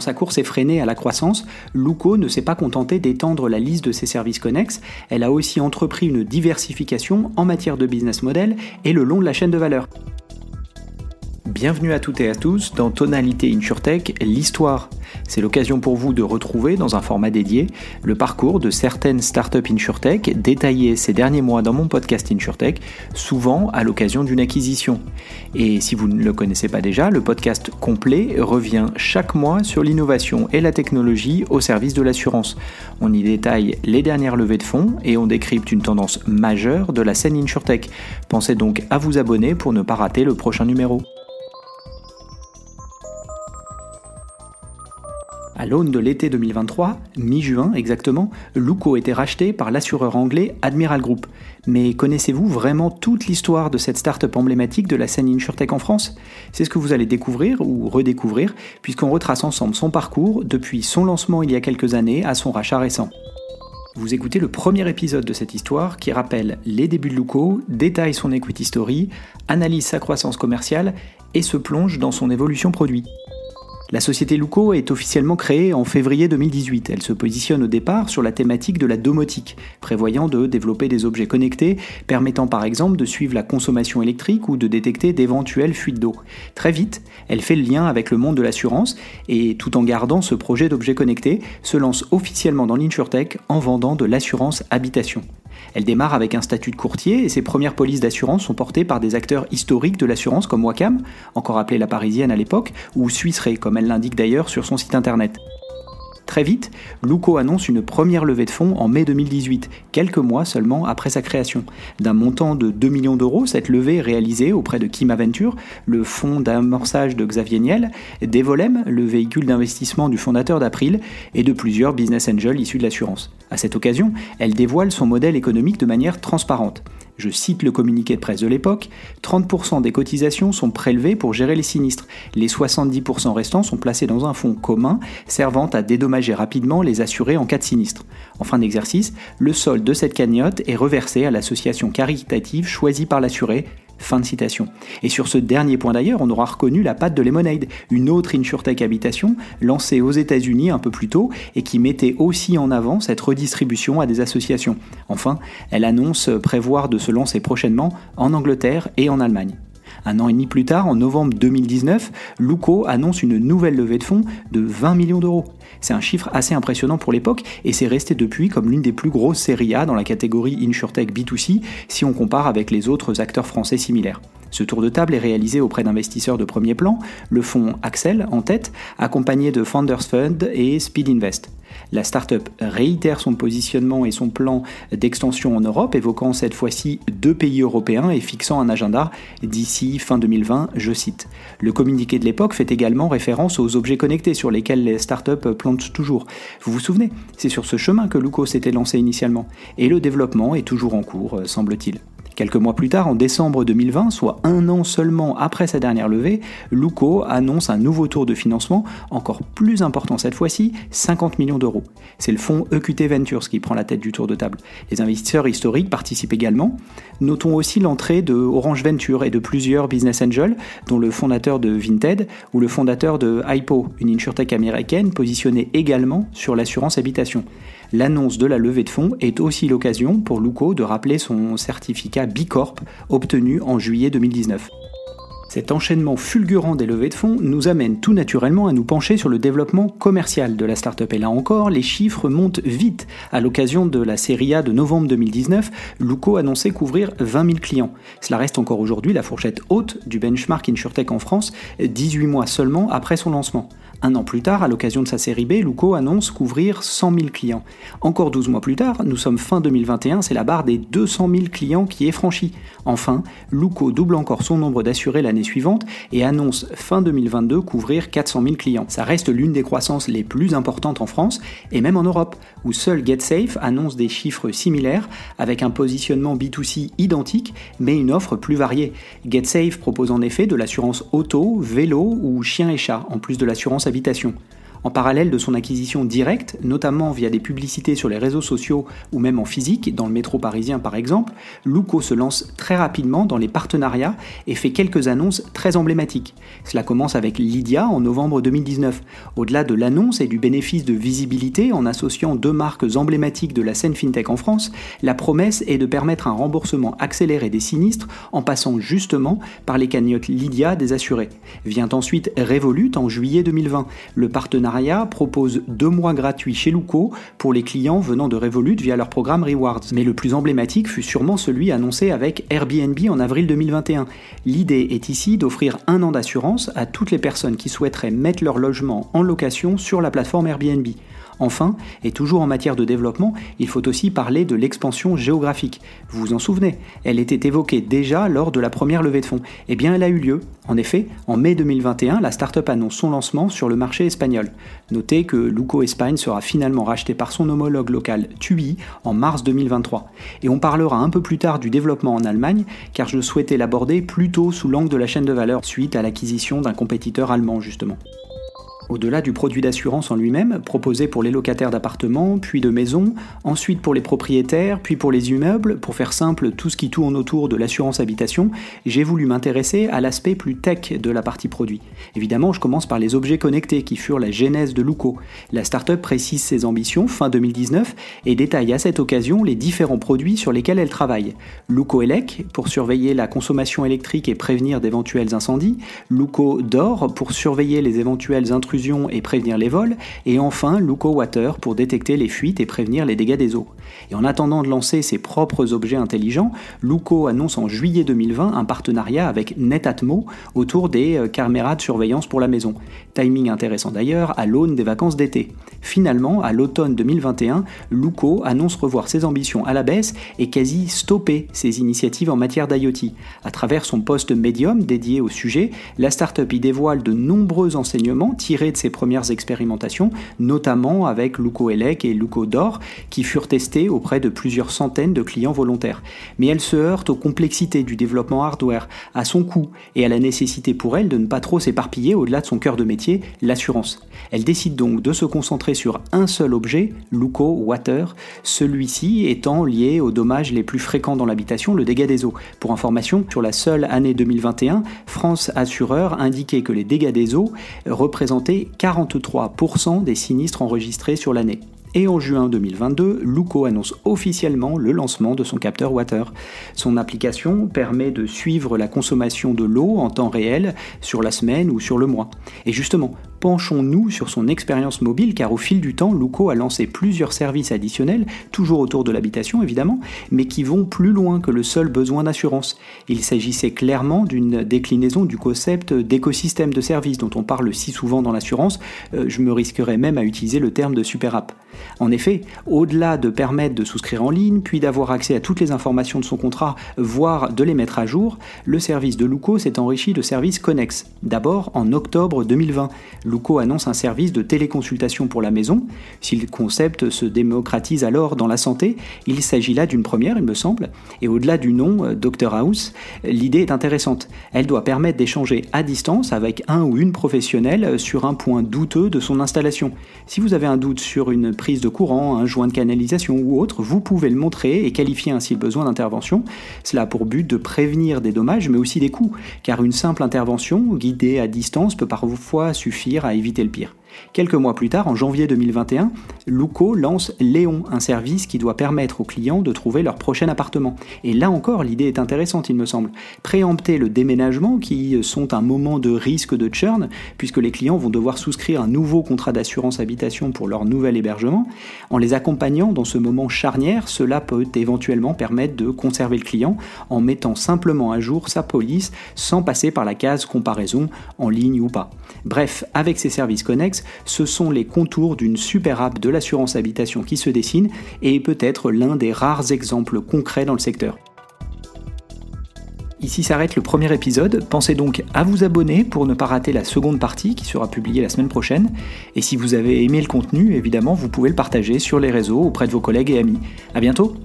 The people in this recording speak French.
sa course effrénée à la croissance, Luco ne s'est pas contenté d'étendre la liste de ses services connexes, elle a aussi entrepris une diversification en matière de business model et le long de la chaîne de valeur. Bienvenue à toutes et à tous dans Tonalité InsurTech, l'histoire. C'est l'occasion pour vous de retrouver dans un format dédié le parcours de certaines startups InsurTech détaillées ces derniers mois dans mon podcast InsurTech, souvent à l'occasion d'une acquisition. Et si vous ne le connaissez pas déjà, le podcast complet revient chaque mois sur l'innovation et la technologie au service de l'assurance. On y détaille les dernières levées de fonds et on décrypte une tendance majeure de la scène InsurTech. Pensez donc à vous abonner pour ne pas rater le prochain numéro. À l'aune de l'été 2023, mi-juin exactement, Luco était racheté par l'assureur anglais Admiral Group. Mais connaissez-vous vraiment toute l'histoire de cette start-up emblématique de la scène InsurTech en France? C'est ce que vous allez découvrir ou redécouvrir, puisqu'on retrace ensemble son parcours depuis son lancement il y a quelques années à son rachat récent. Vous écoutez le premier épisode de cette histoire qui rappelle les débuts de Luco, détaille son equity story, analyse sa croissance commerciale et se plonge dans son évolution produit. La société Luco est officiellement créée en février 2018. Elle se positionne au départ sur la thématique de la domotique, prévoyant de développer des objets connectés permettant par exemple de suivre la consommation électrique ou de détecter d'éventuelles fuites d'eau. Très vite, elle fait le lien avec le monde de l'assurance et tout en gardant ce projet d'objets connectés, se lance officiellement dans l'insurtech en vendant de l'assurance habitation. Elle démarre avec un statut de courtier et ses premières polices d'assurance sont portées par des acteurs historiques de l'assurance comme Wacam, encore appelée la Parisienne à l'époque, ou Suisse comme elle l'indique d'ailleurs sur son site internet. Très vite, Luco annonce une première levée de fonds en mai 2018, quelques mois seulement après sa création. D'un montant de 2 millions d'euros, cette levée est réalisée auprès de Kim Aventure, le fonds d'amorçage de Xavier Niel, d'Evolem, le véhicule d'investissement du fondateur d'April, et de plusieurs business angels issus de l'assurance. À cette occasion, elle dévoile son modèle économique de manière transparente. Je cite le communiqué de presse de l'époque, 30% des cotisations sont prélevées pour gérer les sinistres. Les 70% restants sont placés dans un fonds commun servant à dédommager rapidement les assurés en cas de sinistre. En fin d'exercice, le solde de cette cagnotte est reversé à l'association caritative choisie par l'assuré, Fin de citation. Et sur ce dernier point d'ailleurs, on aura reconnu la patte de Lemonade, une autre InsurTech Habitation lancée aux États-Unis un peu plus tôt et qui mettait aussi en avant cette redistribution à des associations. Enfin, elle annonce prévoir de se lancer prochainement en Angleterre et en Allemagne. Un an et demi plus tard, en novembre 2019, Luco annonce une nouvelle levée de fonds de 20 millions d'euros. C'est un chiffre assez impressionnant pour l'époque et c'est resté depuis comme l'une des plus grosses séries A dans la catégorie InsurTech B2C si on compare avec les autres acteurs français similaires. Ce tour de table est réalisé auprès d'investisseurs de premier plan, le fonds Axel en tête, accompagné de Founders Fund et Speed Invest. La startup réitère son positionnement et son plan d'extension en Europe, évoquant cette fois-ci deux pays européens et fixant un agenda d'ici fin 2020, je cite. Le communiqué de l'époque fait également référence aux objets connectés sur lesquels les startups plantent toujours. Vous vous souvenez C'est sur ce chemin que Luco s'était lancé initialement, et le développement est toujours en cours, semble-t-il. Quelques mois plus tard, en décembre 2020, soit un an seulement après sa dernière levée, Luco annonce un nouveau tour de financement, encore plus important cette fois-ci, 50 millions d'euros. C'est le fonds EQT Ventures qui prend la tête du tour de table. Les investisseurs historiques participent également. Notons aussi l'entrée de Orange Venture et de plusieurs business angels, dont le fondateur de Vinted ou le fondateur de Hypo, une insurtech américaine positionnée également sur l'assurance habitation. L'annonce de la levée de fonds est aussi l'occasion pour Luco de rappeler son certificat Bicorp obtenu en juillet 2019. Cet enchaînement fulgurant des levées de fonds nous amène tout naturellement à nous pencher sur le développement commercial de la startup. Et là encore, les chiffres montent vite. À l'occasion de la série A de novembre 2019, Luco annonçait couvrir 20 000 clients. Cela reste encore aujourd'hui la fourchette haute du benchmark InsurTech en France, 18 mois seulement après son lancement. Un an plus tard, à l'occasion de sa série B, Luco annonce couvrir 100 000 clients. Encore 12 mois plus tard, nous sommes fin 2021, c'est la barre des 200 000 clients qui est franchie. Enfin, Luco double encore son nombre d'assurés l'année suivante et annonce fin 2022 couvrir 400 000 clients. Ça reste l'une des croissances les plus importantes en France et même en Europe, où seul GetSafe annonce des chiffres similaires avec un positionnement B2C identique mais une offre plus variée. GetSafe propose en effet de l'assurance auto, vélo ou chien et chat en plus de l'assurance habitation. En parallèle de son acquisition directe, notamment via des publicités sur les réseaux sociaux ou même en physique, dans le métro parisien par exemple, Luco se lance très rapidement dans les partenariats et fait quelques annonces très emblématiques. Cela commence avec Lydia en novembre 2019. Au-delà de l'annonce et du bénéfice de visibilité en associant deux marques emblématiques de la scène fintech en France, la promesse est de permettre un remboursement accéléré des sinistres en passant justement par les cagnottes Lydia des assurés. Vient ensuite Revolut en juillet 2020. Le partenariat propose deux mois gratuits chez Luco pour les clients venant de Revolut via leur programme Rewards. Mais le plus emblématique fut sûrement celui annoncé avec Airbnb en avril 2021. L'idée est ici d'offrir un an d'assurance à toutes les personnes qui souhaiteraient mettre leur logement en location sur la plateforme Airbnb. Enfin, et toujours en matière de développement, il faut aussi parler de l'expansion géographique. Vous vous en souvenez, elle était évoquée déjà lors de la première levée de fonds. Eh bien, elle a eu lieu. En effet, en mai 2021, la startup annonce son lancement sur le marché espagnol. Notez que Luco Espagne sera finalement racheté par son homologue local TUI en mars 2023. Et on parlera un peu plus tard du développement en Allemagne, car je souhaitais l'aborder plutôt sous l'angle de la chaîne de valeur suite à l'acquisition d'un compétiteur allemand justement. Au-delà du produit d'assurance en lui-même, proposé pour les locataires d'appartements, puis de maisons, ensuite pour les propriétaires, puis pour les immeubles, pour faire simple tout ce qui tourne autour de l'assurance habitation, j'ai voulu m'intéresser à l'aspect plus tech de la partie produit. Évidemment, je commence par les objets connectés qui furent la genèse de Luco. La startup précise ses ambitions fin 2019 et détaille à cette occasion les différents produits sur lesquels elle travaille. Luco Elec pour surveiller la consommation électrique et prévenir d'éventuels incendies, Luco Dor pour surveiller les éventuelles intrusions et prévenir les vols, et enfin Luco Water pour détecter les fuites et prévenir les dégâts des eaux. Et en attendant de lancer ses propres objets intelligents, Luco annonce en juillet 2020 un partenariat avec Netatmo autour des euh, caméras de surveillance pour la maison. Timing intéressant d'ailleurs à l'aune des vacances d'été. Finalement, à l'automne 2021, Luco annonce revoir ses ambitions à la baisse et quasi stopper ses initiatives en matière d'IoT. À travers son poste Medium dédié au sujet, la startup y dévoile de nombreux enseignements tirés de ses premières expérimentations, notamment avec Luco Elec et Luco Dor, qui furent testés auprès de plusieurs centaines de clients volontaires. Mais elle se heurte aux complexités du développement hardware, à son coût et à la nécessité pour elle de ne pas trop s'éparpiller au-delà de son cœur de métier, l'assurance. Elle décide donc de se concentrer sur un seul objet, Luco Water, celui-ci étant lié aux dommages les plus fréquents dans l'habitation, le dégât des eaux. Pour information, sur la seule année 2021, France Assureur indiquait que les dégâts des eaux représentaient 43% des sinistres enregistrés sur l'année. Et en juin 2022, Luco annonce officiellement le lancement de son capteur Water. Son application permet de suivre la consommation de l'eau en temps réel sur la semaine ou sur le mois. Et justement, penchons-nous sur son expérience mobile car au fil du temps, Luco a lancé plusieurs services additionnels, toujours autour de l'habitation évidemment, mais qui vont plus loin que le seul besoin d'assurance. Il s'agissait clairement d'une déclinaison du concept d'écosystème de services dont on parle si souvent dans l'assurance, euh, je me risquerais même à utiliser le terme de super app. En effet, au-delà de permettre de souscrire en ligne, puis d'avoir accès à toutes les informations de son contrat, voire de les mettre à jour, le service de Luco s'est enrichi de services connexes. D'abord en octobre 2020. Luco annonce un service de téléconsultation pour la maison. Si le concept se démocratise alors dans la santé, il s'agit là d'une première, il me semble. Et au-delà du nom, euh, Dr House, l'idée est intéressante. Elle doit permettre d'échanger à distance avec un ou une professionnelle sur un point douteux de son installation. Si vous avez un doute sur une prise de courant, un joint de canalisation ou autre, vous pouvez le montrer et qualifier ainsi le besoin d'intervention. Cela a pour but de prévenir des dommages mais aussi des coûts, car une simple intervention guidée à distance peut parfois suffire à éviter le pire. Quelques mois plus tard, en janvier 2021, Luco lance Léon, un service qui doit permettre aux clients de trouver leur prochain appartement. Et là encore, l'idée est intéressante, il me semble. Préempter le déménagement, qui sont un moment de risque de churn, puisque les clients vont devoir souscrire un nouveau contrat d'assurance habitation pour leur nouvel hébergement. En les accompagnant dans ce moment charnière, cela peut éventuellement permettre de conserver le client en mettant simplement à jour sa police sans passer par la case comparaison en ligne ou pas. Bref, avec ces services connexes, ce sont les contours d'une super app de l'assurance habitation qui se dessine et peut-être l'un des rares exemples concrets dans le secteur. Ici s'arrête le premier épisode, pensez donc à vous abonner pour ne pas rater la seconde partie qui sera publiée la semaine prochaine. Et si vous avez aimé le contenu, évidemment, vous pouvez le partager sur les réseaux auprès de vos collègues et amis. A bientôt